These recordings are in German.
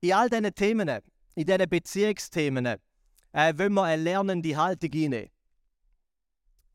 In all diesen Themen, in diesen Beziehungsthemen, äh, wollen wir eine lernende Haltung einnehmen.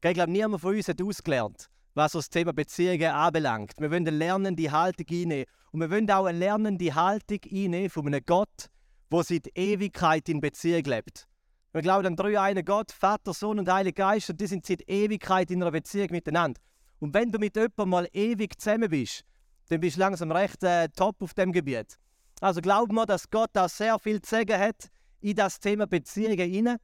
Ich glaube, niemand von uns hat ausgelernt, was das Thema Beziehungen anbelangt. Wir wollen eine lernende Haltung einnehmen. Und wir wollen auch eine lernende Haltung einnehmen von einem Gott, der seit Ewigkeit in Beziehung lebt. Wir glauben an drei einen Gott, Vater, Sohn und Heiliger Geist, und die sind seit Ewigkeit in einer Beziehung miteinander. Und wenn du mit jemandem mal ewig zusammen bist, dann bist du langsam recht äh, top auf dem Gebiet. Also glauben wir, dass Gott da sehr viel zu sagen hat in das Thema Beziehungen hinein.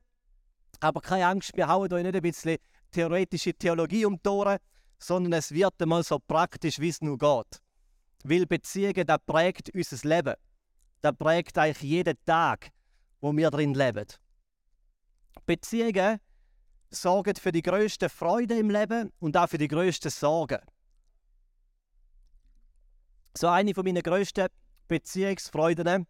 Aber keine Angst, wir hauen euch nicht ein bisschen theoretische Theologie um die Ohren, sondern es wird einmal so praktisch, wie es nur geht. Weil Beziehungen, das prägt unser Leben. Das prägt eigentlich jeden Tag, wo wir drin leben. Beziehungen sorgen für die größte Freude im Leben und auch für die größten Sorgen. So eine von meinen größten Beziehungsfreuden,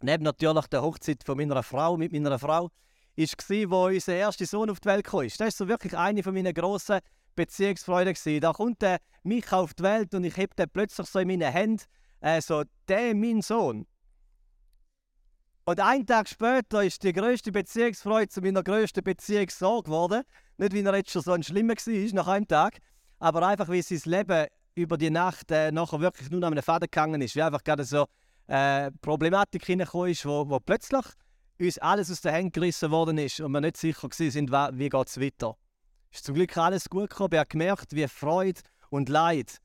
neben natürlich der Hochzeit von meiner Frau mit meiner Frau, war, wo unser erster Sohn auf die Welt kam. Das war so wirklich eine von meinen grossen Beziehungsfreuden. Da kommt der Micha auf die Welt und ich habe den plötzlich so in meinen Händen, äh, so, der mein Sohn. Und einen Tag später ist die größte Beziehungsfreude zu meiner größten Beziehungssorge geworden. Nicht, weil er jetzt schon so ein Schlimmer war nach einem Tag, aber einfach, wie sein Leben über die Nacht äh, nachher wirklich nur an einem Faden gegangen ist. Wie einfach gerade so äh, Problematik hineingekommen ist, wo, wo plötzlich uns alles aus den Händen gerissen worden ist und wir nicht sicher sind, wie geht es weiter. Es ist zum Glück alles gut gekommen. Ich habe gemerkt, wie Freude und Leid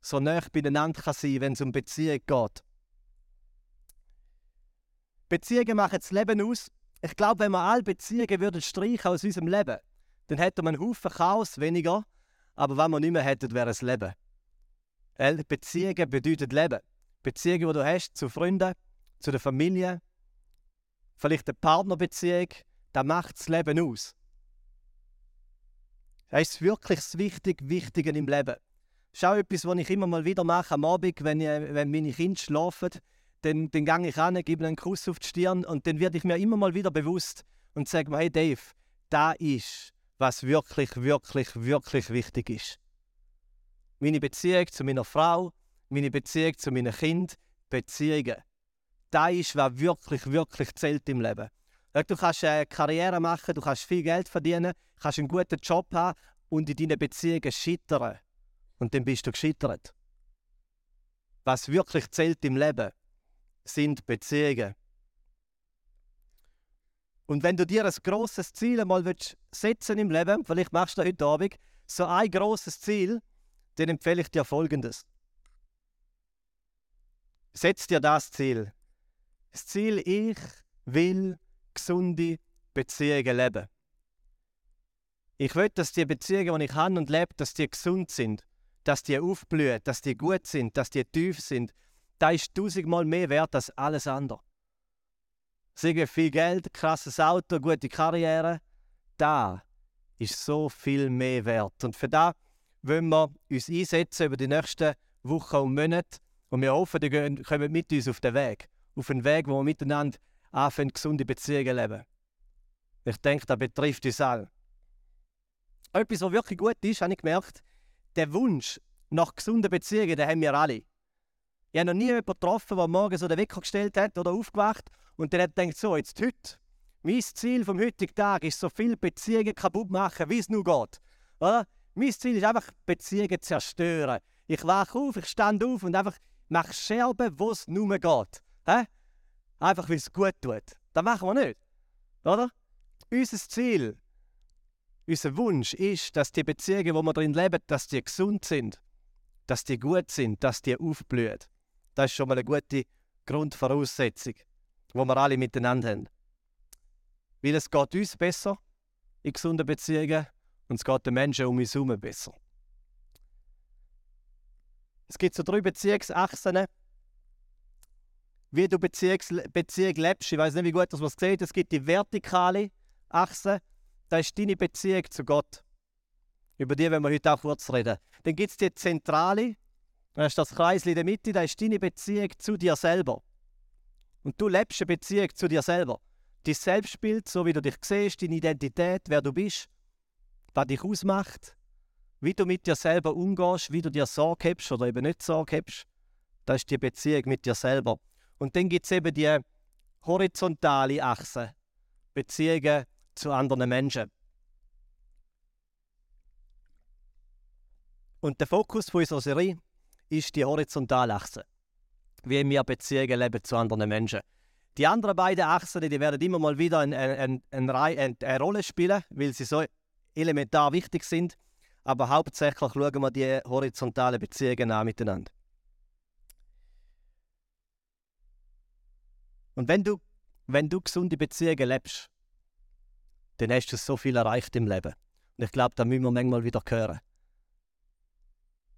so nah beieinander kann sein wenn es um Beziehung geht. Beziehungen machen das Leben aus. Ich glaube, wenn wir alle Beziehungen würden streichen aus unserem Leben, dann hätten wir einen Haufen Chaos weniger. Aber wenn wir nicht mehr hätten, wäre es Leben. Beziehungen bedeuten Leben. Beziehungen, die du hast zu Freunden, zu der Familie, vielleicht eine Partnerbeziehung, das macht das Leben aus. Das ist wirklich das Wichtige, Wichtige im Leben. Das ist auch etwas, was ich immer mal wieder mache am Abend, wenn, ich, wenn meine Kinder schlafen. Dann, dann gehe ich an, gebe einen Kuss auf die Stirn und dann werde ich mir immer mal wieder bewusst und sage mir, hey Dave, da ist, was wirklich, wirklich, wirklich wichtig ist. Meine Beziehung zu meiner Frau, meine Beziehung zu meinen Kindern, Beziehungen. Das ist, was wirklich, wirklich zählt im Leben. Du kannst eine Karriere machen, du kannst viel Geld verdienen, kannst einen guten Job haben und in deinen Beziehungen scheitern. Und dann bist du gescheitert. Was wirklich zählt im Leben, sind Beziehungen. Und wenn du dir ein grosses Ziel einmal setzen im Leben, vielleicht machst du das heute Abend, so ein grosses Ziel, dann empfehle ich dir Folgendes. Setz dir das Ziel. Das Ziel, ich will gesunde Beziehungen leben. Ich will, dass die Beziehungen, die ich habe und lebe, dass die gesund sind, dass die aufblühen, dass die gut sind, dass die tief sind. Das ist tausendmal mehr wert als alles andere. Sagen viel Geld, krasses Auto, gute Karriere, da ist so viel mehr wert. Und für das wollen wir uns einsetzen über die nächsten Wochen und Monate. Und wir hoffen, die kommen mit uns auf den Weg. Auf einen Weg, wo wir miteinander anfangen, gesunde Beziehungen leben. Ich denke, das betrifft uns alle. Etwas, was wirklich gut ist, habe ich gemerkt, der Wunsch nach gesunden Beziehungen, den haben wir alle. Ich habe noch nie jemanden getroffen, der morgens so den Wecker gestellt hat oder aufgewacht und dann hat gedacht, so, jetzt heute, mein Ziel vom heutigen Tag ist, so viele Beziehungen kaputt machen, wie es nur geht. Oder? Mein Ziel ist einfach, Beziehungen zu zerstören. Ich wache auf, ich stand auf und einfach mache Scherben, wo es nur geht. Hä? Einfach, weil es gut tut. Das machen wir nicht. Oder? Unser Ziel, unser Wunsch ist, dass die Beziehungen, wo wir drin leben, dass die gesund sind, dass die gut sind, dass die aufblühen. Das ist schon mal eine gute Grundvoraussetzung, die wir alle miteinander haben. Weil es geht uns besser in gesunden Beziehungen und es geht den Menschen um uns herum besser. Es gibt so drei Beziehungsachsen, wie du Beziehungs Beziehung lebst. Ich weiß nicht, wie gut das man sieht. Es gibt die vertikale Achse, das ist deine Beziehung zu Gott. Über die werden wir heute auch kurz reden. Dann gibt es die zentrale, das ist das Kreisel in der Mitte, das ist deine Beziehung zu dir selber. Und du lebst eine Beziehung zu dir selber. Dein Selbstbild, so wie du dich siehst, deine Identität, wer du bist, was dich ausmacht, wie du mit dir selber umgehst, wie du dir Sorge hast oder eben nicht Sorge hast, das ist die Beziehung mit dir selber. Und dann gibt es eben die horizontale Achse, Beziehungen zu anderen Menschen. Und der Fokus von unserer Serie ist die horizontale Achse, wie wir Beziehungen leben zu anderen Menschen. Die anderen beiden Achsen die werden immer mal wieder eine, eine, eine, eine Rolle spielen, weil sie so elementar wichtig sind. Aber hauptsächlich schauen wir die horizontalen Beziehungen an miteinander. Und wenn du, wenn du gesunde Beziehungen lebst, dann hast du so viel erreicht im Leben. Und ich glaube, da müssen wir manchmal wieder hören.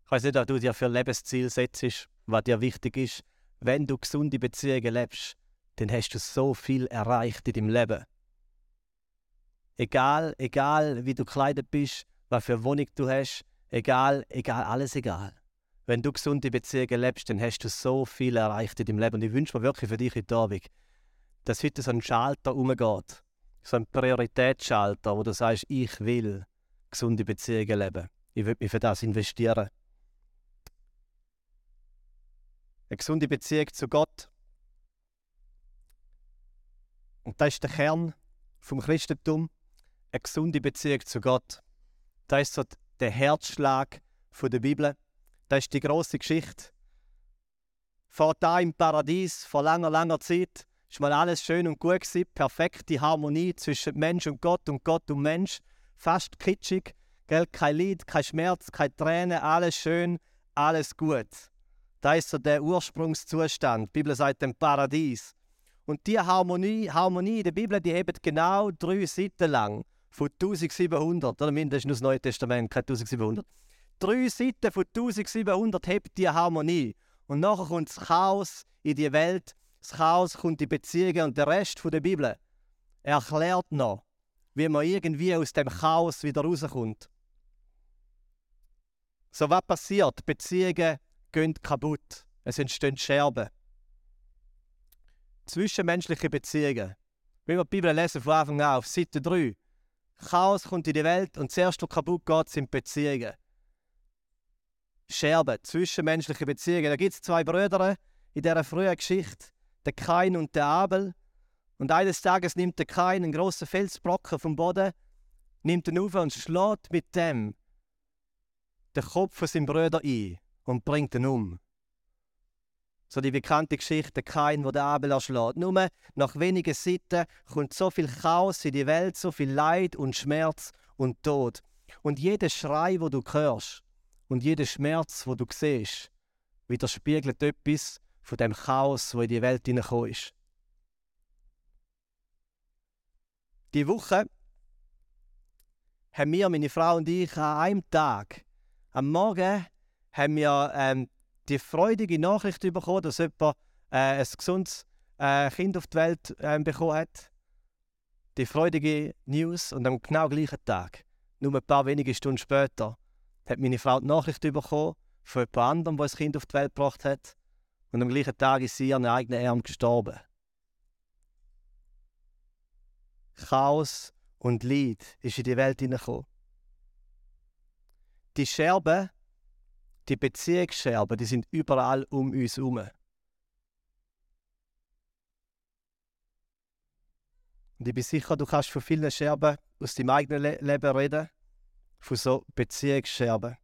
Ich weiß nicht, was du dir für Lebensziel setzt, was dir wichtig ist. Wenn du gesunde Beziehungen lebst, dann hast du so viel erreicht in deinem Leben. Egal, egal wie du gekleidet bist, was für Wohnung du hast, egal, egal, alles egal. Wenn du gesunde Beziehungen lebst, dann hast du so viel erreicht in deinem Leben. Und ich wünsche mir wirklich für dich heute Abend, dass heute so ein Schalter umgeht. So ein Prioritätsschalter, wo du sagst, ich will gesunde Beziehungen leben. Ich will mich für das investieren. Eine gesunde Beziehung zu Gott und das ist der Kern vom Christentum, eine gesunde Beziehung zu Gott. Das ist so der Herzschlag der Bibel. Das ist die große Geschichte. Vor da im Paradies, vor langer, langer Zeit, ist mal alles schön und gut gewesen, perfekte Harmonie zwischen Mensch und Gott und Gott und Mensch, fast kitschig, gell? kein Lied, kein Schmerz, keine Tränen, alles schön, alles gut. Das ist so der Ursprungszustand. Die Bibel sagt dem Paradies. Und die Harmonie, Harmonie der Bibel, die hebt genau drei Seiten lang. Von 1700, oder mindestens das Neue Testament, kein 1700. Drei Seiten von 1700 hebt die Harmonie. Und nachher kommt das Chaos in die Welt. Das Chaos kommt in die Beziehungen und der Rest der Bibel erklärt noch, wie man irgendwie aus dem Chaos wieder rauskommt. So was passiert? Beziehungen gehen kaputt. Es entstehen Scherben zwischenmenschliche Beziehungen. Wenn wir die Bibel lesen von Anfang an, auf Seite 3. Chaos kommt in die Welt und zuerst, was kaputt geht, sind Beziehungen. Scherben, zwischenmenschliche Beziehungen. Da gibt es zwei Brüder in dieser frühen Geschichte, der Kain und der Abel. Und eines Tages nimmt der Kain einen großen Felsbrocken vom Boden, nimmt ihn auf und schlägt mit dem den Kopf von seinem Bruder ein und bringt ihn um. So die bekannte Geschichte Kain, wo der Abel erschlägt. Nur nach wenigen Seiten kommt so viel Chaos in die Welt, so viel Leid und Schmerz und Tod. Und jeder Schrei, wo du hörst und jeder Schmerz, wo du siehst, widerspiegelt etwas von dem Chaos, wo in die Welt hineingekommen ist. Die Woche haben wir, meine Frau und ich, an einem Tag, am Morgen, haben wir ähm, die freudige Nachricht bekommen, dass jemand äh, ein gesundes äh, Kind auf die Welt äh, bekommen hat. Die freudige News und am genau gleichen Tag, nur ein paar wenige Stunden später, hat meine Frau die Nachricht bekommen von jemand anderem, der ein Kind auf die Welt gebracht hat. Und am gleichen Tag ist sie an ihren eigenen Arm gestorben. Chaos und Leid ist in die Welt hineingekommen. Die Scherben die Beziehungsscherben, die sind überall um uns herum. Und ich bin sicher, du kannst von vielen Scherben aus deinem eigenen Le Leben reden, von so Beziehungsscherben.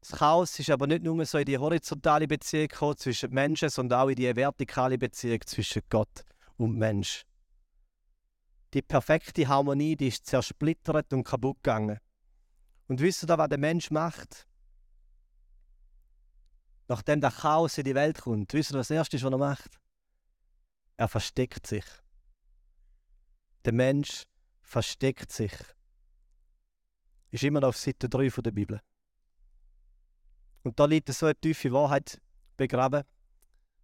Das Chaos ist aber nicht nur so in die horizontale Beziehung gekommen zwischen Menschen, sondern auch in die vertikale Beziehung zwischen Gott und Mensch. Die perfekte Harmonie, die ist zersplittert und kaputt gegangen. Und wisst ihr, was der Mensch macht? Nachdem der Chaos in die Welt kommt, wisst ihr, was das Erste ist, was er macht? Er versteckt sich. Der Mensch versteckt sich. Ist immer noch auf Seite 3 der Bibel. Und da liegt so eine tiefe Wahrheit begraben.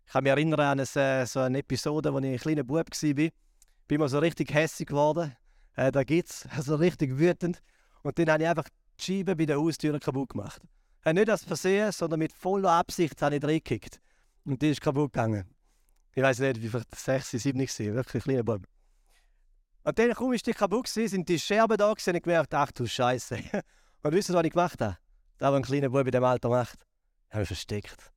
Ich kann mich erinnern an eine, so eine Episode, als ich ein kleiner Bub war. Bin mal so richtig hässlich geworden. Äh, da es, also richtig wütend. Und dann habe ich einfach die Scheibe bei der Haustür kaputt gemacht. Äh, nicht aus Versehen, sondern mit voller Absicht habe ich reingekickt. Und die ist kaputt gegangen. Ich weiß nicht, wie viel 6, 7 war, wirklich ein kleiner Bub. Und dann kaum ist die kaputt gewesen, sind die Scherben da gewesen, und ich gemerkt, ach du Scheiße. Und wisst ihr, was ich gemacht habe? Das, was ein kleiner Bub in dem Alter macht. Ich habe mich versteckt.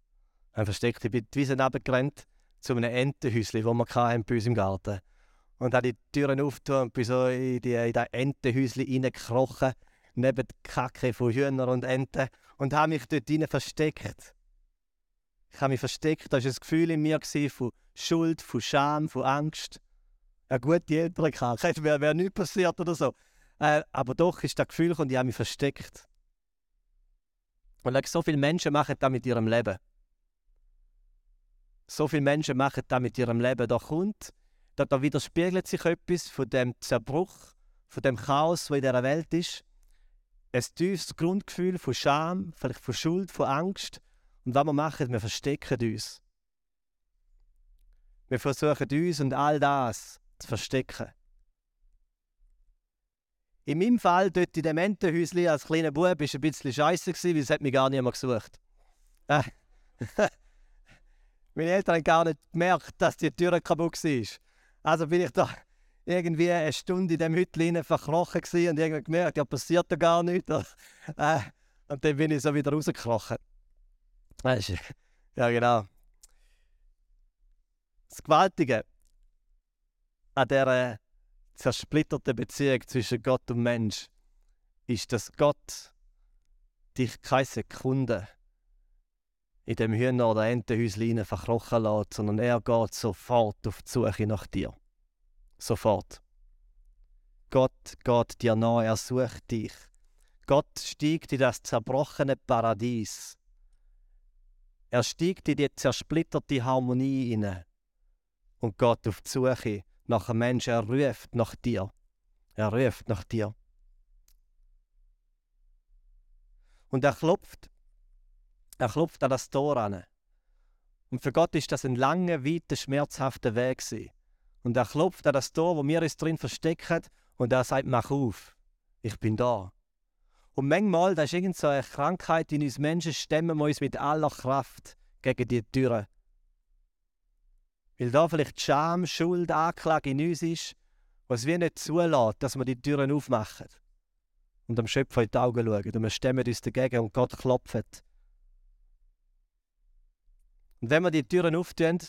Ich habe versteckt. Ich bin die Wiese runtergerannt, zu einem Entenhäuschen, das wir bei uns im Garten hatten. Und habe die Türen aufgetan und bin so in, die, in das Entenhäuschen reingekrochen, neben die Kacke von Hühnern und Enten und habe mich dort rein versteckt. Ich habe mich versteckt, da war ein Gefühl in mir von Schuld, von Scham, von Angst. Ja gut, die Eltern gehabt, es wäre wär nichts passiert oder so. Äh, aber doch ist das Gefühl und ich habe mich versteckt. Und so viele Menschen machen das mit ihrem Leben. So viele Menschen machen das mit ihrem Leben. Da kommt, da, da widerspiegelt sich etwas von dem Zerbruch, von dem Chaos, das in dieser Welt ist. Ein tiefes Grundgefühl von Scham, vielleicht von Schuld, von Angst. Und was wir machen, wir verstecken uns. Wir versuchen uns und all das zu verstecken. In meinem Fall, dort in dem Entenhäuschen als kleiner Bub, war es ein bisschen scheiße, weil es hat mich gar niemand gesucht. Äh. Meine Eltern haben gar nicht gemerkt, dass die Tür kaputt war. Also bin ich da irgendwie eine Stunde in dem Hütchen verkrochen und irgendwie gemerkt, ja, passiert da gar nichts. äh. Und dann bin ich so wieder rausgekrochen. Ja, genau. Das Gewaltige an dieser zersplitterten Beziehung zwischen Gott und Mensch ist, dass Gott dich keine Sekunde in dem Hühner- oder Entenhäuschen verkrochen lässt, sondern er geht sofort auf die Suche nach dir. Sofort. Gott geht dir nahe, er sucht dich. Gott steigt in das zerbrochene Paradies. Er steigt in die zersplitterte Harmonie hinein und geht auf die Suche nach einem Menschen. Er ruft nach dir. Er ruft nach dir. Und er klopft. Er klopft an das Tor an. Und für Gott ist das ein langer, weiter, schmerzhafter Weg. Gewesen. Und er klopft an das Tor, wo wir uns drin verstecken, und er sagt: Mach auf, ich bin da. Und manchmal, da ist irgend so eine Krankheit in uns Menschen, stemmen wir uns mit aller Kraft gegen die Türen weil da vielleicht Scham, Schuld, Anklage in uns ist, was wir nicht zulässt, dass wir die Türen aufmachen und dem Schöpfer in die Augen schauen. Und wir stemmen uns dagegen und Gott klopft. Und wenn wir die Türen auftun,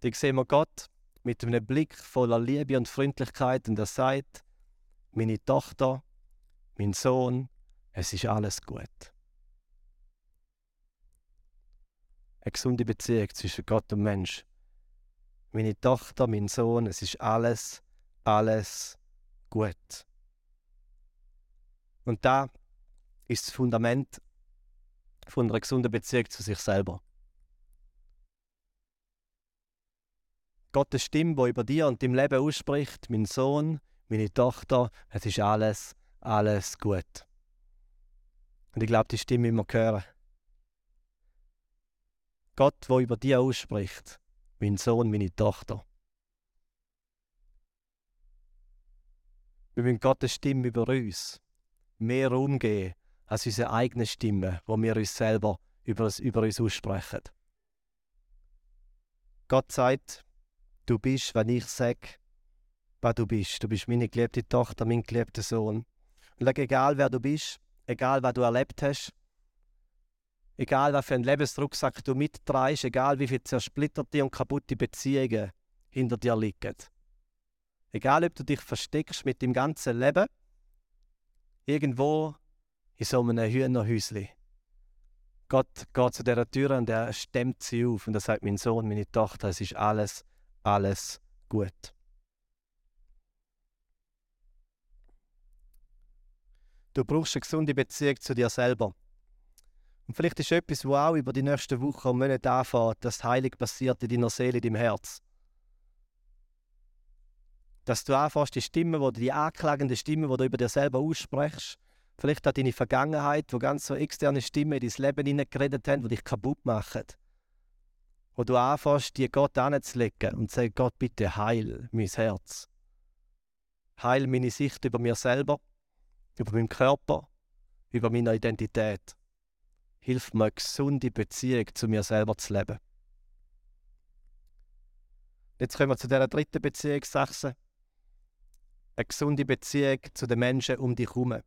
dann sehen wir Gott mit einem Blick voller Liebe und Freundlichkeit und er sagt, meine Tochter, mein Sohn, es ist alles gut. Eine gesunde Beziehung zwischen Gott und Mensch meine Tochter, mein Sohn, es ist alles, alles gut. Und da ist das Fundament von einer gesunden Beziehung zu sich selber. Gottes Stimme, die über dir und dein Leben ausspricht, mein Sohn, meine Tochter, es ist alles, alles gut. Und ich glaube, die Stimme immer hören. Gott, wo über dir ausspricht, mein Sohn, meine Tochter. Wir müssen Gottes Stimme über uns mehr Raum geben als unsere eigene Stimme, wo wir uns selber über, über uns aussprechen. Gott sagt, du bist, wenn ich sage, was du bist. Du bist meine geliebte Tochter, mein geliebter Sohn. Und egal wer du bist, egal was du erlebt hast, Egal, was für einen Lebensrucksack du mitträgst, egal wie viele zersplitterte und kaputte Beziehungen hinter dir liegen. Egal, ob du dich versteckst mit dem ganzen Leben, irgendwo in so einem Hühnerhäuschen. Gott geht zu dieser Tür und er stemmt sie auf und er sagt, mein Sohn, meine Tochter, es ist alles, alles gut. Du brauchst eine gesunde Beziehung zu dir selber. Und vielleicht ist etwas, was auch über die nächsten Wochen und Monate anfängt, dass Heilig passiert in deiner Seele, in deinem Herz. Dass du anfängst, die Stimme, die, die anklagende Stimme, die du über dir selber aussprichst, vielleicht auch deine Vergangenheit, wo ganz so externe Stimmen in dein Leben hineingeredet haben, die dich kaputt machen. Wo du anfängst, die Gott anzulegen und sagst, Gott, bitte heil mein Herz. Heil meine Sicht über mir selber, über meinen Körper, über meine Identität hilft mir, eine gesunde Beziehung zu mir selber zu leben. Jetzt kommen wir zu dieser dritten Beziehungsachse. Eine gesunde Beziehung zu den Menschen um dich herum.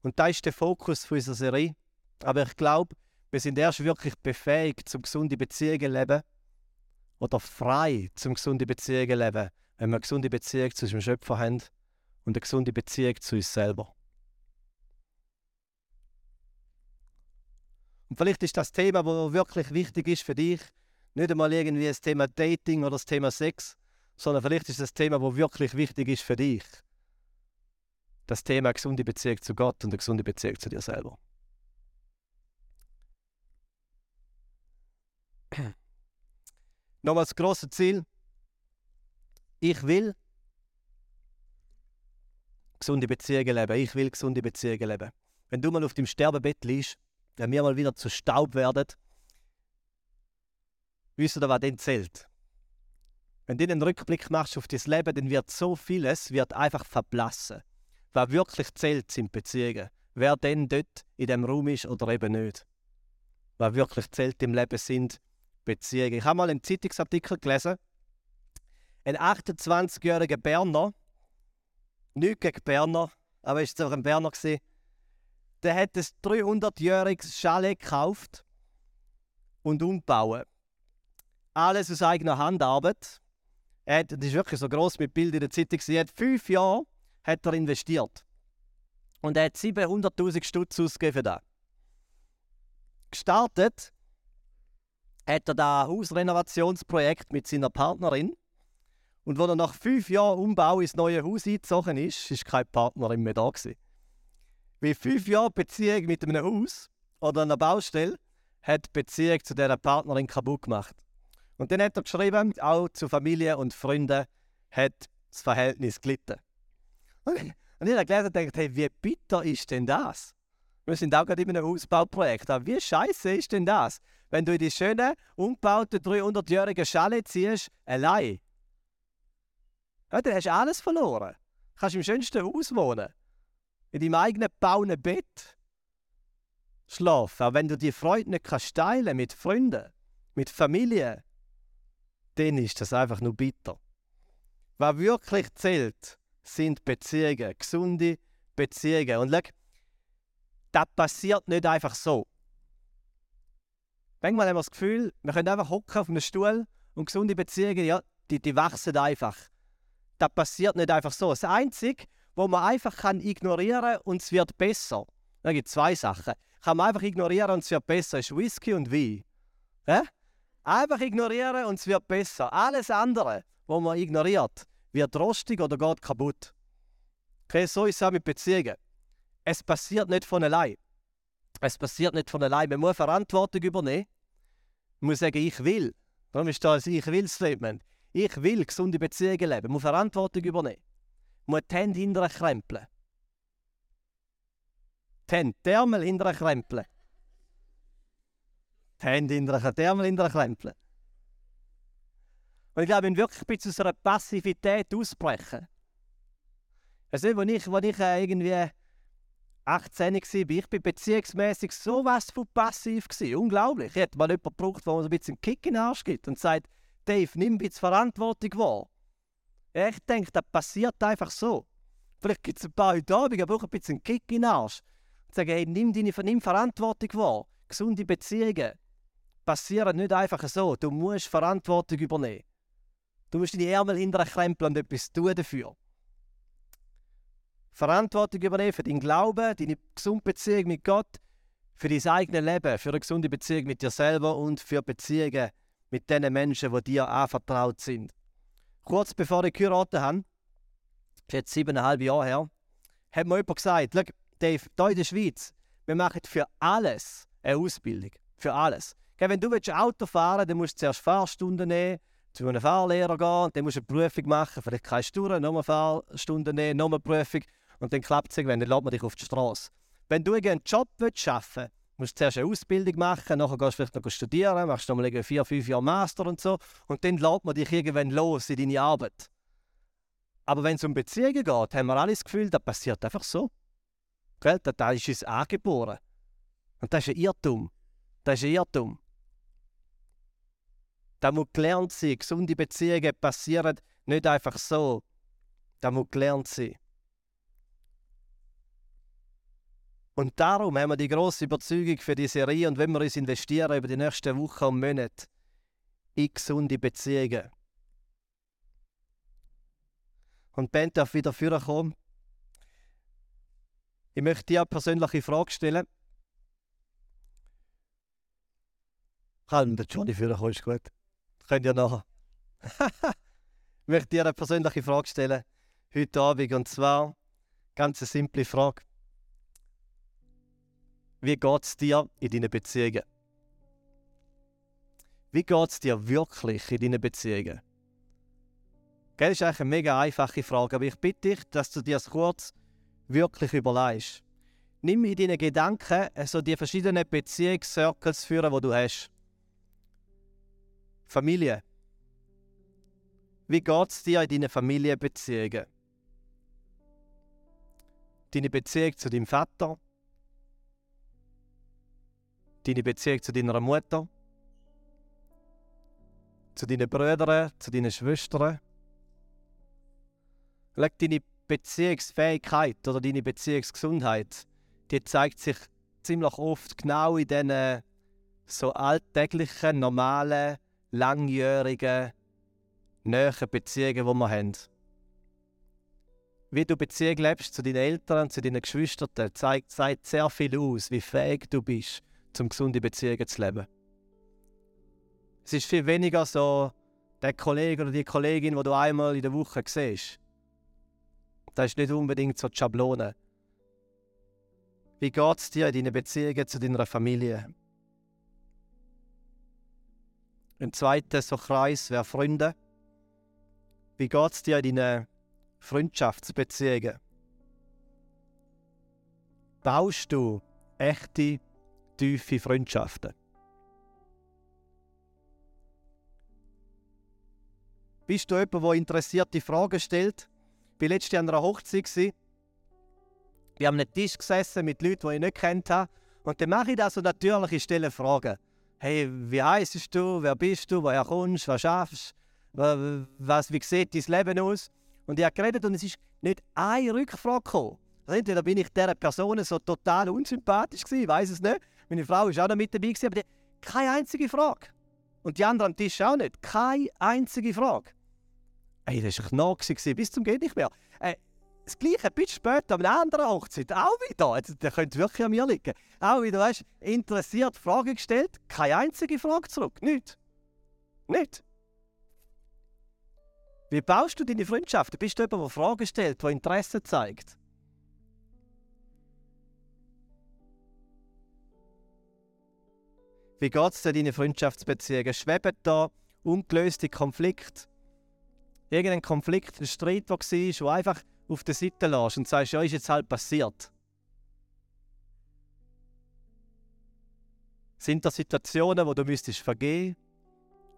Und da ist der Fokus unserer Serie. Aber ich glaube, wir sind erst wirklich befähigt, zum gesunde Beziehungen leben oder frei zum gesunde Beziehungen leben, wenn wir eine gesunde Beziehung zu unserem Schöpfer haben und eine gesunde Beziehung zu uns selber. Und vielleicht ist das Thema, das wirklich wichtig ist für dich, nicht einmal irgendwie das Thema Dating oder das Thema Sex, sondern vielleicht ist das Thema, das wirklich wichtig ist für dich. Das Thema gesunde Beziehung zu Gott und eine gesunde Beziehung zu dir selber. Nochmal das grosse Ziel. Ich will gesunde Beziehungen leben. Ich will gesunde Beziehungen leben. Wenn du mal auf dem Sterbebett liegst, wenn wir mal wieder zu Staub werden, wisst ihr, was dann zählt? Wenn du einen Rückblick machst auf dein Leben, dann wird so vieles wird einfach verblassen. Was wirklich zählt, sind Beziehungen. Wer denn dort in dem Raum ist oder eben nicht. Was wirklich zählt im Leben sind Beziehungen. Ich habe mal einen Zeitungsartikel gelesen. Ein 28-jähriger Berner, nicht gegen Berner, aber ist doch ein Berner der hat ein 300-jähriges Chalet gekauft und umgebaut. Alles aus eigener Handarbeit. Er hat, das ist wirklich so groß mit Bild in der Zeitung. Er hat fünf Jahre hat er investiert. Und er hat 700.000 Stutz ausgegeben für das. Gestartet hat er das Hausrenovationsprojekt mit seiner Partnerin. Und als er nach fünf Jahren Umbau ins neue Haus eingezogen ist, war keine Partnerin mehr da. Gewesen. Weil fünf Jahre Beziehung mit einem Haus oder einer Baustelle hat die Beziehung zu dieser Partnerin kaputt gemacht. Und dann hat er geschrieben, auch zu Familie und Freunden hat das Verhältnis gelitten. Und ich habe gelesen und gedacht, hey, wie bitter ist denn das? Wir sind auch gerade in einem Ausbauprojekt. Aber wie scheiße ist denn das, wenn du in die schöne, umgebaute 300-jährige Schale ziehst, allein? Ja, dann hast du alles verloren. Du kannst im schönsten Haus wohnen. In deinem eigenen bauen Bett schlafen. Aber wenn du die Freude nicht kannst teilen mit Freunden, mit Familie, dann ist das einfach nur bitter. Was wirklich zählt, sind Beziehungen, gesunde Beziehungen. Und schau, das passiert nicht einfach so. Manchmal haben wir das Gefühl, wir können einfach hocken auf einem Stuhl und gesunde Beziehungen, ja, die, die wachsen einfach. Das passiert nicht einfach so. Das Einzige, was man einfach kann ignorieren und es wird besser. Da gibt es zwei Sachen. Kann man einfach ignorieren und es wird besser, ist Whisky und Wein. Ja? Einfach ignorieren und es wird besser. Alles andere, was man ignoriert, wird rostig oder geht kaputt. Okay, so ist es auch mit Beziehungen. Es passiert nicht von allein. Es passiert nicht von allein. Man muss Verantwortung übernehmen. Man muss sagen, ich will. Darum ist das ein Ich will-Statement. Ich will gesunde Beziehungen leben. Man muss Verantwortung übernehmen. Man muss die Hände hinterher krempeln. Die Hände, die Ärmel hinterher krempeln. Die Hände hinterher, die Ärmel hinterher krempeln. Und ich glaube, wenn wir wirklich bisschen aus einer Passivität ausbrechen. Also, als ich, als ich äh, irgendwie 18 war, ich bin beziehungsmäßig sowas von passiv. Gewesen. Unglaublich. Ich hätte mal jemanden gebraucht, der mir ein bisschen einen Kick in den Arsch gibt und sagt, Dave, nimm ein bisschen Verantwortung wahr. Ich denke, das passiert einfach so. Vielleicht gibt es ein paar heute Abend, aber auch ein bisschen einen Kick in den Arsch. Und sagen, hey, nimm, deine, nimm Verantwortung wahr. Gesunde Beziehungen passieren nicht einfach so. Du musst Verantwortung übernehmen. Du musst deine Ärmel hinterher krempeln und etwas tun dafür. Verantwortung übernehmen für deinen Glauben, deine gesunde Beziehung mit Gott, für dein eigenes Leben, für eine gesunde Beziehung mit dir selber und für Beziehungen mit den Menschen, die dir anvertraut sind. Kurz bevor ich geheiratet habe, ist jetzt siebeneinhalb Jahre her, hat mir jemand gesagt, Dave, hier in der Schweiz, wir machen für alles eine Ausbildung. Für alles. Wenn du Auto fahren willst, dann musst du zuerst Fahrstunden nehmen, zu einem Fahrlehrer gehen, dann musst du eine Prüfung machen, vielleicht du durch, nochmal Fahrstunden nehmen, nochmal Prüfung und dann klappt es irgendwann, dann lädt man dich auf die Straße. Wenn du einen Job arbeiten willst, musst du zuerst eine Ausbildung machen, nachher gehst du vielleicht noch studieren, machst noch mal vier, fünf Jahre Master und so und dann lädt man dich irgendwann los in deine Arbeit. Aber wenn es um Beziehungen geht, haben wir alle das Gefühl, das passiert einfach so. Gell? Das ist uns angeboren. Und das ist ein Irrtum. Das ist ein Irrtum. Da muss gelernt sein. Gesunde Beziehungen passieren nicht einfach so. Da muss gelernt sein. Und darum haben wir die große Überzeugung für die Serie und wenn wir uns investieren über die nächsten Wochen und Monate in gesunde Beziehungen. Und Band darf wieder vorkommen. Ich möchte dir eine persönliche Frage stellen. Kann der Johnny vorkommen, ist gut. Könnt ihr nachher. ich möchte dir eine persönliche Frage stellen heute Abend. Und zwar ganz eine simple Frage. Wie geht es dir in deinen Beziehungen? Wie geht es dir wirklich in deinen Beziehungen? Das ist eigentlich eine mega einfache Frage, aber ich bitte dich, dass du dir das kurz wirklich überlegst. Nimm in deinen Gedanken also die verschiedenen Beziehungscircles führen, die du hast. Familie. Wie geht es dir in deinen Familienbeziehungen? Deine Beziehung zu deinem Vater? Deine Beziehung zu deiner Mutter? Zu deinen Brüdern, zu deinen Schwestern? Schau, deine Beziehungsfähigkeit oder deine Beziehungsgesundheit, die zeigt sich ziemlich oft genau in diesen so alltäglichen, normalen, langjährigen, näheren Beziehungen, die wir haben. Wie du Beziehung lebst zu deinen Eltern, zu deinen Geschwistern, zeigt, zeigt sehr viel aus, wie fähig du bist, um gesunde Beziehungen zu leben. Es ist viel weniger so der Kollege oder die Kollegin, die du einmal in der Woche siehst. Das ist nicht unbedingt so die Schablone. Wie geht es dir in deinen Beziehungen zu deiner Familie? Ein zweiter so Kreis wäre Freunde. Wie geht es dir in deinen Freundschaftsbeziehungen? Baust du echte, tiefe Freundschaften? Bist du jemand, der interessierte Fragen stellt? Ich war letztes Jahr an einer Hochzeit. Wir haben einem Tisch gesessen mit Leuten, die ich nicht kennt habe. Und dann mache ich das und natürlich ich stelle Fragen. Hey, wie heißt du? Wer bist du? Woher kommst du? Was schaffst du? Was, wie sieht dein Leben aus? Und ich habe geredet und es ist nicht eine Rückfrage gekommen. Entweder bin ich dieser Person so total unsympathisch gewesen, ich weiß es nicht. Meine Frau war auch noch mit dabei, gewesen, aber die, keine einzige Frage. Und die anderen am Tisch auch nicht. Keine einzige Frage. Ey, das war noch bis zum geht nicht mehr. Äh, das gleiche, ein bisschen später, an einer anderen Hochzeit, auch wieder. Der könnte wirklich an mir liegen. Auch wieder, weißt interessiert, Fragen gestellt, keine einzige Frage zurück. Nicht. Nicht. Wie baust du deine Freundschaften? Bist du jemand, der Fragen stellt, der Interesse zeigt? Wie geht es dir deinen Freundschaftsbeziehungen? Schweben da ungelöste Konflikte? irgendein Konflikt, ein Streit, der war, wo einfach auf der Seite lässt und sagst, ja, ist jetzt halt passiert. Sind das Situationen, wo du müsstest vergehen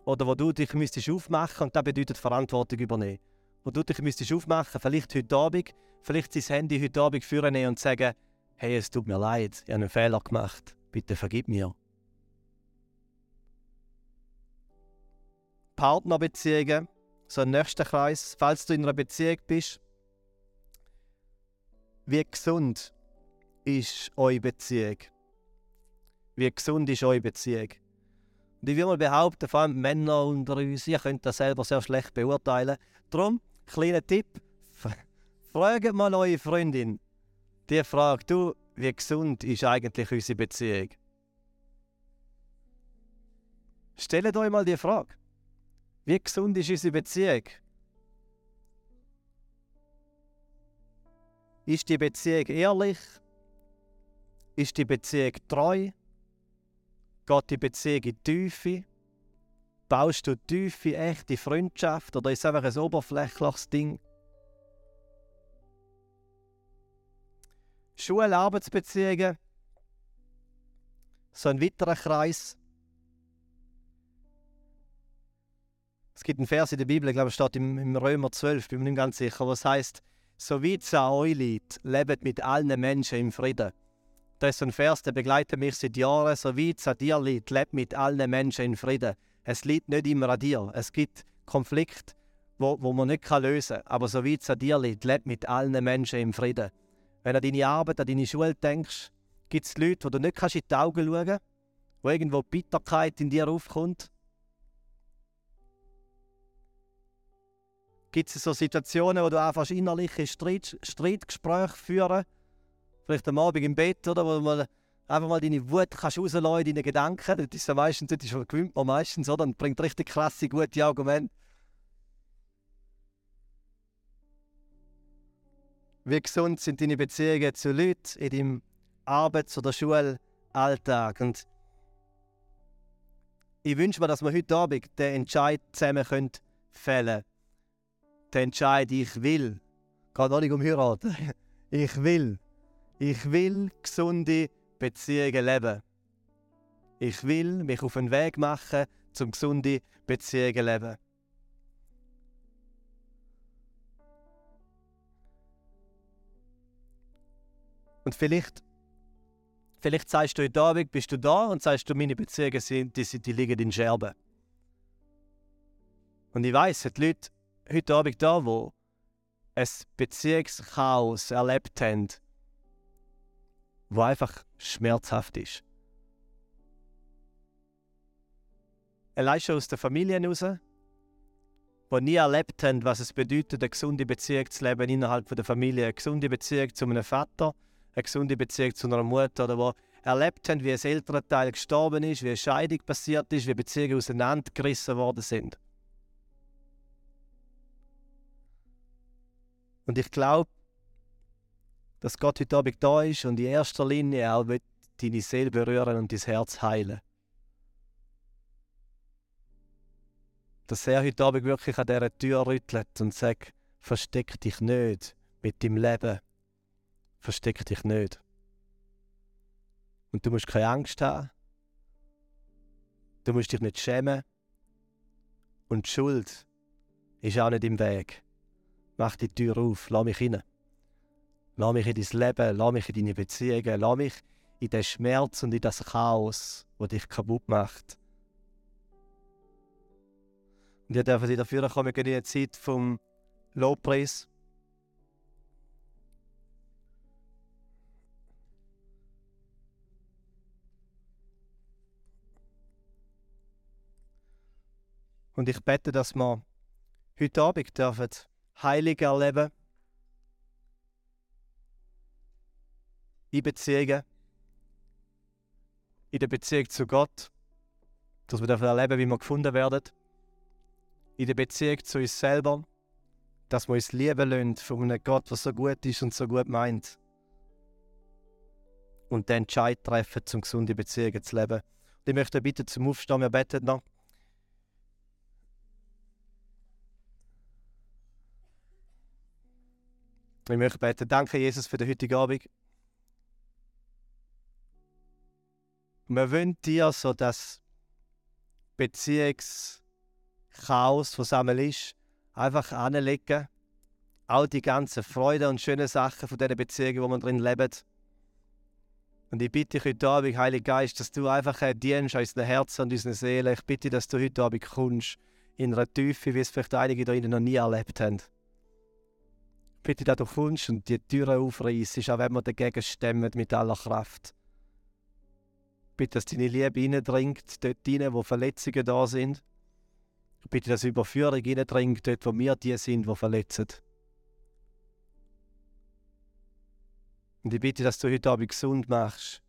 oder wo du dich müsstest aufmachen und das bedeutet Verantwortung übernehmen. Wo du dich müsstest aufmachen, vielleicht heute Abend, vielleicht dein Handy heute Abend führen und sagen, hey, es tut mir leid, ich habe einen Fehler gemacht, bitte vergib mir. Partnerbeziehungen, so ein nächster Kreis, falls du in einer Beziehung bist. Wie gesund ist eure Beziehung? Wie gesund ist eure Beziehung? Und ich will mal behaupten, vor allem Männer unter uns, ihr könnt das selber sehr schlecht beurteilen. Darum, kleiner Tipp, fragt mal eure Freundin. Die fragt, du, wie gesund ist eigentlich unsere Beziehung? Stellt euch mal die Frage. Wie gesund ist unsere Beziehung? Ist die Beziehung ehrlich? Ist die Beziehung treu? Geht die Beziehung in die Tiefe? Baust du tiefe, echte Freundschaft oder ist es einfach ein oberflächliches Ding? Schule, Arbeitsbeziehungen, so ein weiterer Kreis. Es gibt einen Vers in der Bibel, ich glaube, es steht im, im Römer 12, bin mir nicht ganz sicher, was heißt, so wie es an euch liegt, lebt mit allen Menschen im Frieden. Das ist ein Vers, der begleitet mich seit Jahren. So wie es an dir liegt, lebt mit allen Menschen in Frieden. Es liegt nicht immer an dir. Es gibt Konflikte, wo, wo man nicht lösen kann. Aber so wie es an dir liegt, lebt mit allen Menschen im Frieden. Wenn du an deine Arbeit, an deine Schule denkst, gibt es Leute, wo du nicht kannst in die Augen schauen kannst, wo irgendwo Bitterkeit in dir aufkommt Gibt es so Situationen, wo du einfach innerliche Streit, Streitgespräche führen Vielleicht am Abend im Bett, oder? Wo du einfach mal deine Wut kannst in deine Gedanken. Das ist ja meistens, das ist, gewinnt man meistens, oder? Und bringt richtig krasse, gute Argumente. Wie gesund sind deine Beziehungen zu Leuten in deinem Arbeits- oder Schulalltag? Und ich wünsche mir, dass wir heute Abend den Entscheid zusammen fällen können. Den Entscheid, ich will. Geht auch nicht um heiraten. Ich will. Ich will gesunde Beziehungen leben. Ich will mich auf den Weg machen, zum gesunde Beziehungen leben. Und vielleicht, vielleicht sagst du heute Abend, bist du da und sagst du, meine Beziehungen sind, die, die liegen in Scherben. Und ich weiß, die Leute heute Abend da, wo ein Beziehungschaos erlebt haben, wo einfach schmerzhaft ist. Allein schon aus der Familie heraus, die nie erlebt haben, was es bedeutet, eine gesunde Beziehung zu leben innerhalb der Familie, eine gesunde Beziehung zu einem Vater, eine gesunde Beziehung zu einer Mutter oder wo erlebt haben, wie ein Elternteil gestorben ist, wie eine Scheidung passiert ist, wie Beziehungen auseinandergerissen worden sind. Und ich glaube, dass Gott heute Abend da ist und in erster Linie auch wird deine Seele berühren und dein Herz heilen. Dass er heute Abend wirklich an dieser Tür rüttelt und sagt, versteck dich nicht mit deinem Leben versteck dich nicht. Und du musst keine Angst haben. Du musst dich nicht schämen. Und die Schuld ist auch nicht im Weg. Mach die Tür auf, lass mich rein. Lass mich in dein Leben, lass mich in deine Beziehungen, lass mich in den Schmerz und in das Chaos, das dich kaputt macht. Und ihr dürft dafür kommen, wir gehen in die Zeit vom Lobpreis. Und ich bete, dass wir heute Abend dürfen heilig erleben in Beziehungen, in der Beziehung zu Gott, dass wir erleben, wie wir gefunden werden, in der Beziehung zu uns selber, dass wir uns lieben lassen von einem Gott, der so gut ist und so gut meint. Und den Entscheid treffen, zum gesunde Beziehungen zu leben. Und ich möchte bitten zum Aufstehen, wir beten noch. Ich möchte beten, danke Jesus für den heutigen Abend. wir wünschen dir so das Beziehungschaos, was einmal ist, einfach anlegen. All die ganzen Freude und schönen Sachen von diesen Beziehungen, wo man drin lebt. Und ich bitte dich heute Abend, Heiliger Geist, dass du einfach dienst an unseren Herzen und unseren Seelen. Ich bitte, dass du heute Abend kommst in einer Tiefe, wie es vielleicht einige da noch nie erlebt haben bitte, dass du kommst und die Türen aufreißt, auch wenn wir dagegen stemmen mit aller Kraft. Bitte, dass deine Liebe hineindringt, dort hinein, wo Verletzungen da sind. Bitte, dass Überführung hineindringt, dort, wo wir die sind, die verletzen. Und ich bitte, dass du heute Abend gesund machst.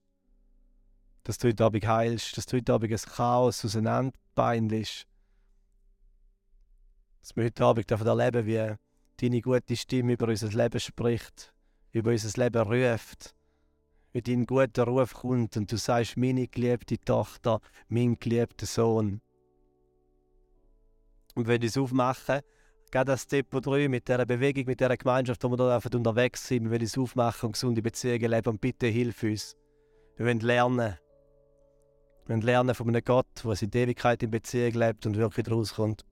Dass du heute Abend heilst, dass du heute Abend ein Chaos auseinanderbeinst. Dass wir heute Abend erleben wie deine gute Stimme über unser Leben spricht, über unser Leben ruft, wie dein guter Ruf kommt und du sagst, meine geliebte Tochter, mein geliebter Sohn. Und wenn wir es aufmachen, gerade das Depot 3 mit dieser Bewegung, mit dieser Gemeinschaft, wo wir einfach unterwegs sind, wir wollen es aufmachen und gesunde Beziehungen leben und bitte hilf uns. Wir wollen lernen. Wir wollen lernen von einem Gott, der in Ewigkeit in Beziehung lebt und wirklich daraus kommt.